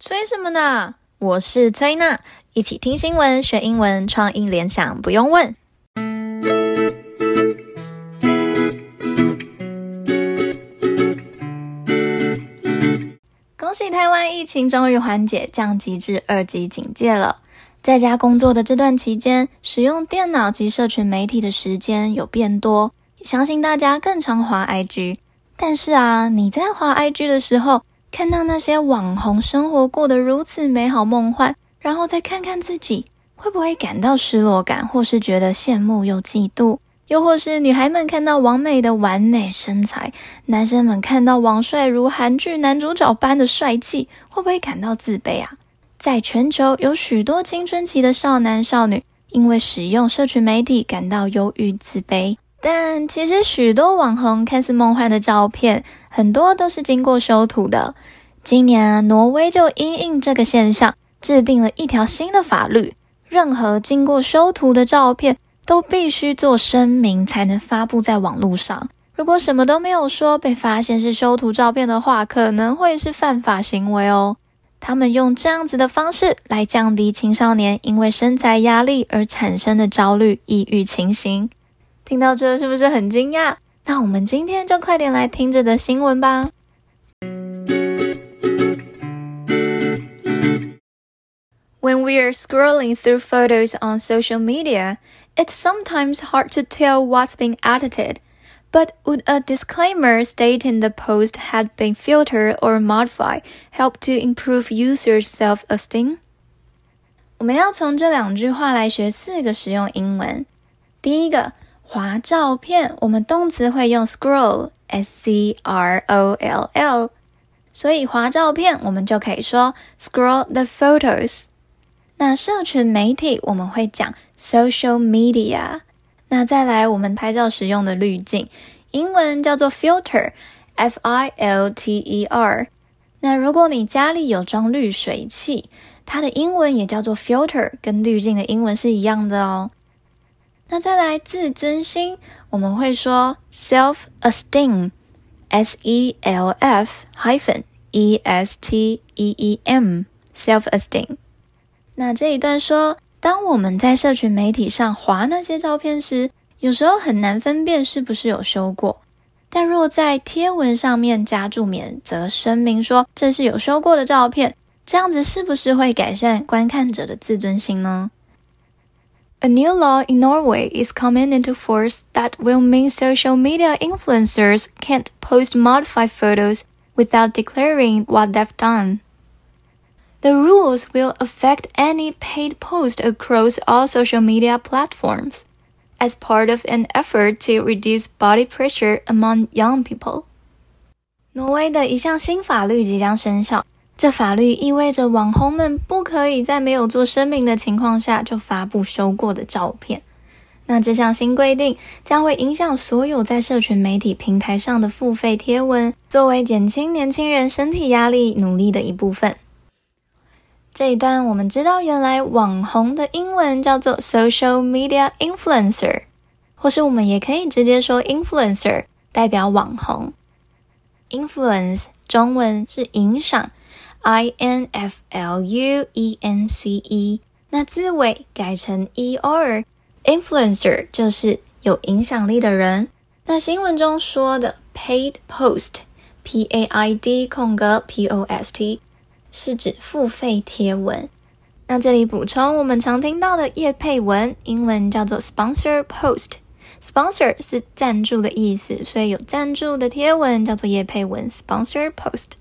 催什么呢？我是崔娜，一起听新闻学英文，创意联想不用问。恭喜台湾疫情终于缓解，降级至二级警戒了。在家工作的这段期间，使用电脑及社群媒体的时间有变多，相信大家更常滑 IG。但是啊，你在滑 IG 的时候，看到那些网红生活过得如此美好梦幻，然后再看看自己，会不会感到失落感，或是觉得羡慕又嫉妒？又或是女孩们看到王美的完美身材，男生们看到网帅如韩剧男主角般的帅气，会不会感到自卑啊？在全球有许多青春期的少男少女，因为使用社群媒体感到忧郁自卑。但其实许多网红看似梦幻的照片，很多都是经过修图的。今年，挪威就因应这个现象，制定了一条新的法律：任何经过修图的照片都必须做声明才能发布在网络上。如果什么都没有说，被发现是修图照片的话，可能会是犯法行为哦。他们用这样子的方式来降低青少年因为身材压力而产生的焦虑、抑郁情形。听到这是不是很惊讶？那我们今天就快点来听这则新闻吧。When we are scrolling through photos on social media, it's sometimes hard to tell what's being edited. But would a disclaimer stating the post had been filtered or modified help to improve users' self-esteem? 我们要从这两句话来学四个实用英文。第一个。 滑照片，我们动词会用 scroll，s c r o l l，所以滑照片我们就可以说 scroll the photos。那社群媒体我们会讲 social media。那再来，我们拍照使用的滤镜，英文叫做 filter，f i l t e r。那如果你家里有装滤水器，它的英文也叫做 filter，跟滤镜的英文是一样的哦。那再来自尊心，我们会说 self-esteem，S-E-L-F- E-S-T-E-E-M，self-esteem。那这一段说，当我们在社群媒体上滑那些照片时，有时候很难分辨是不是有修过。但若在贴文上面加注免责声明说这是有修过的照片，这样子是不是会改善观看者的自尊心呢 ？A new law in Norway is coming into force that will mean social media influencers can't post modified photos without declaring what they've done. The rules will affect any paid post across all social media platforms as part of an effort to reduce body pressure among young people. 挪威的一项新法律即将生效。 这法律意味着网红们不可以在没有做声明的情况下就发布修过的照片。那这项新规定将会影响所有在社群媒体平台上的付费贴文，作为减轻年轻人身体压力努力的一部分。这一段我们知道，原来网红的英文叫做 social media influencer，或是我们也可以直接说 influencer，代表网红。influence 中文是影响。I N F L U E N C E，那字尾改成 E R，influencer 就是有影响力的人。那新闻中说的 paid post，P A I D 空格 P O S T，是指付费贴文。那这里补充，我们常听到的叶配文，英文叫做 sponsor post。sponsor 是赞助的意思，所以有赞助的贴文叫做叶配文 sponsor post。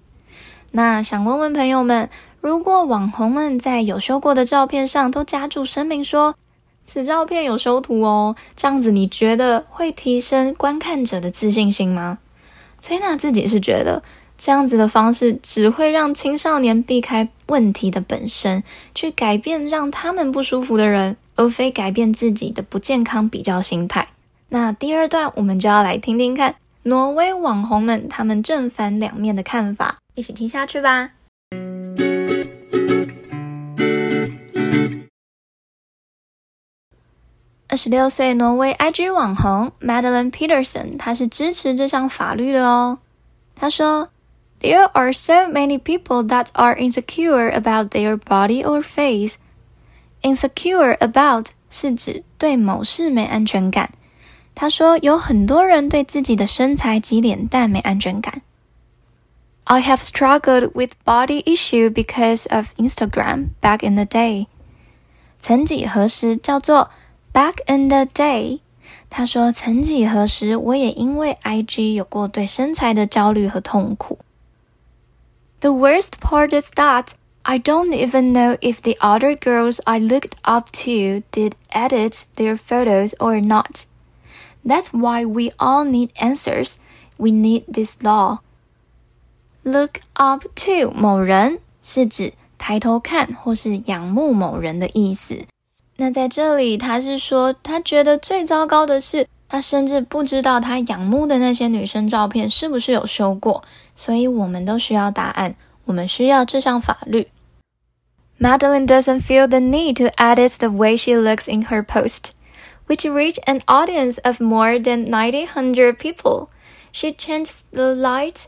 那想问问朋友们，如果网红们在有修过的照片上都加注声明说此照片有修图哦，这样子你觉得会提升观看者的自信心吗？崔娜自己是觉得这样子的方式只会让青少年避开问题的本身，去改变让他们不舒服的人，而非改变自己的不健康比较心态。那第二段我们就要来听听看挪威网红们他们正反两面的看法。一起听下去吧。二十六岁挪威 IG 网红 Madeline Peterson，他是支持这项法律的哦。他说 There are so many people that are insecure about their body or face. Insecure about 是指对某事没安全感。他说有很多人对自己的身材及脸蛋没安全感。I have struggled with body issue because of Instagram back in the day. 曾几何时叫做 back in the day。他说曾几何时我也因为 IG 有过对身材的焦虑和痛苦。The worst part is that I don't even know if the other girls I looked up to did edit their photos or not. That's why we all need answers. We need this law. Look up to 某人是指抬头看或是仰慕某人的意思。那在这里，他是说他觉得最糟糕的是，他甚至不知道他仰慕的那些女生照片是不是有修过。所以我们都需要答案，我们需要这项法律。Madeline doesn't feel the need to edit the way she looks in her post, which reach an audience of more than 900 people. She changed the light,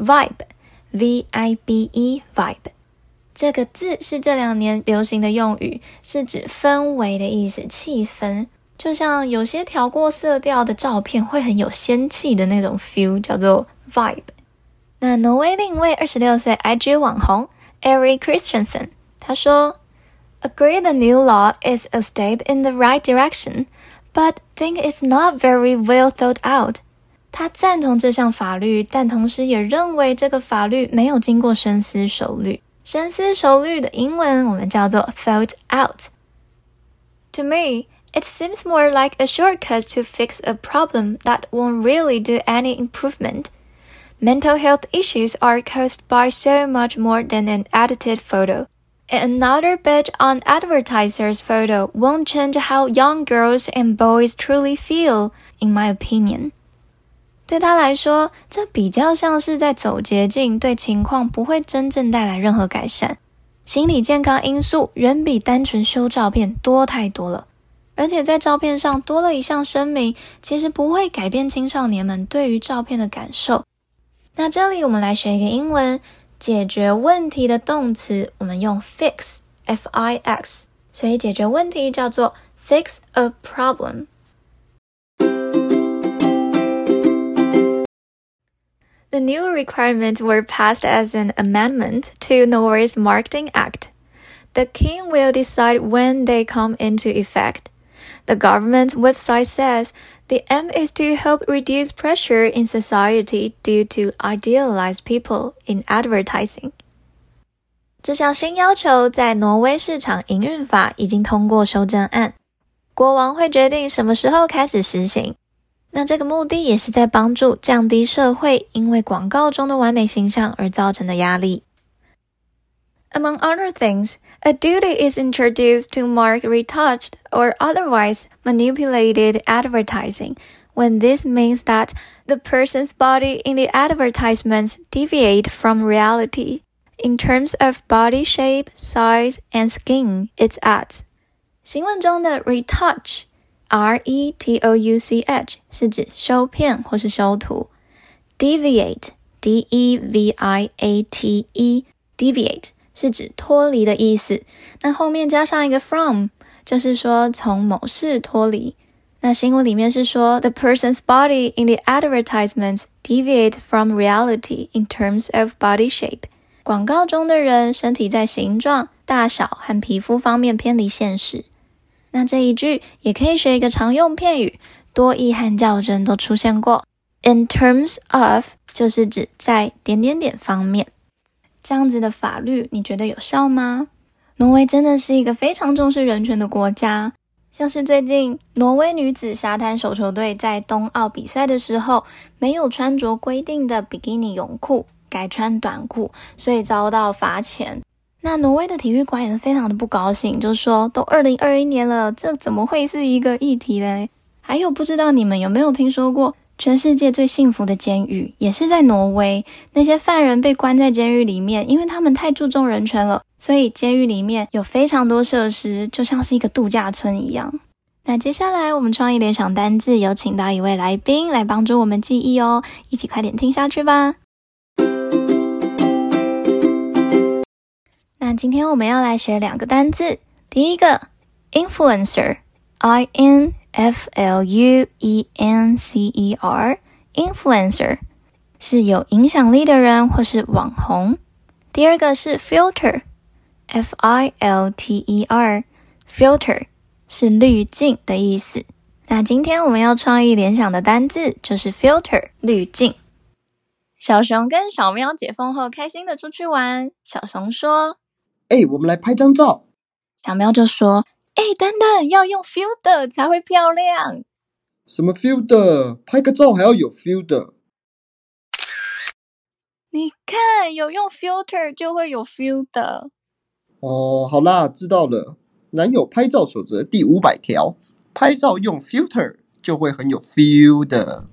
，vibe，V-I-B-E，vibe。这个字是这两年流行的用语，是指氛围的意思，气氛。就像有些调过色调的照片会很有仙气的那种 feel，叫做。Vibe。那挪威另一位二十六岁 IG 网红 Eric Christensen，他说：“Agree the new law is a step in the right direction, but think it's not very well thought out。”他赞同这项法律，但同时也认为这个法律没有经过深思熟虑。深思熟虑的英文我们叫做 thought out。To me, it seems more like a shortcut to fix a problem that won't really do any improvement. Mental health issues are caused by so much more than an edited photo. And another bet on advertisers' photo won't change how young girls and boys truly feel, in my opinion. 对他来说，这比较像是在走捷径，对情况不会真正带来任何改善。心理健康因素远比单纯修照片多太多了，而且在照片上多了一项声明，其实不会改变青少年们对于照片的感受。那这里我们来学一个英文解决问题的动词，我们用 fix，f-i-x，所以解决问题叫做 fix a problem。The new requirements were passed as an amendment to Norway's Marketing Act. The king will decide when they come into effect. The government website says The aim is to help reduce pressure in society due to idealized people in advertising。这项新要求在挪威市场营运法已经通过修正案，国王会决定什么时候开始实行。 那这个目的也是在帮助降低社会因为广告中的完美形象而造成的压力。Among other things, a duty is introduced to mark retouched or otherwise manipulated advertising when this means that the person's body in the advertisements deviate from reality in terms of body shape, size, and skin its ads. 新闻中的 retouch, R-E-T-O-U-C-H 是指修片或是修图，deviate, D-E-V-I-A-T-E, deviate 是指脱离的意思，那后面加上一个 from，就是说从某事脱离。那新闻里面是说，the person's body in the advertisements deviate from reality in terms of body shape。广告中的人身体在形状、大小和皮肤方面偏离现实。 那这一句也可以学一个常用片语，多义和较真都出现过。In terms of 就是指在点点点方面。这样子的法律，你觉得有效吗？挪威真的是一个非常重视人权的国家。像是最近，挪威女子沙滩手球队在冬奥比赛的时候，没有穿着规定的比基尼泳裤，改穿短裤，所以遭到罚钱。那挪威的体育官员非常的不高兴，就说：“都二零二一年了，这怎么会是一个议题嘞？”还有，不知道你们有没有听说过，全世界最幸福的监狱也是在挪威。那些犯人被关在监狱里面，因为他们太注重人权了，所以监狱里面有非常多设施，就像是一个度假村一样。那接下来我们创意联想单字，有请到一位来宾来帮助我们记忆哦，一起快点听下去吧。那今天我们要来学两个单字，第一个 influencer，i n f l u e n c e r，influencer 是有影响力的人或是网红。第二个是 filter，f i l t e r，filter 是滤镜的意思。那今天我们要创意联想的单字就是 filter 滤镜。小熊跟小喵解封后，开心的出去玩。小熊说。哎、欸，我们来拍张照。小喵就说：“哎、欸，等等，要用 filter 才会漂亮。”什么 filter？拍个照还要有 filter？你看，有用 filter 就会有 filter。哦，好啦，知道了。男友拍照守则第五百条：拍照用 filter 就会很有 feel 的。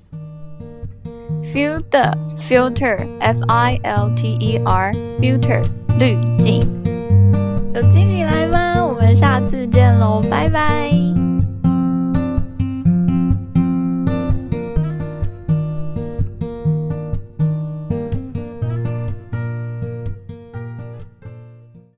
filter，filter，f i l t e r，filter，滤镜。有惊喜来吗？我们下次见喽，拜拜。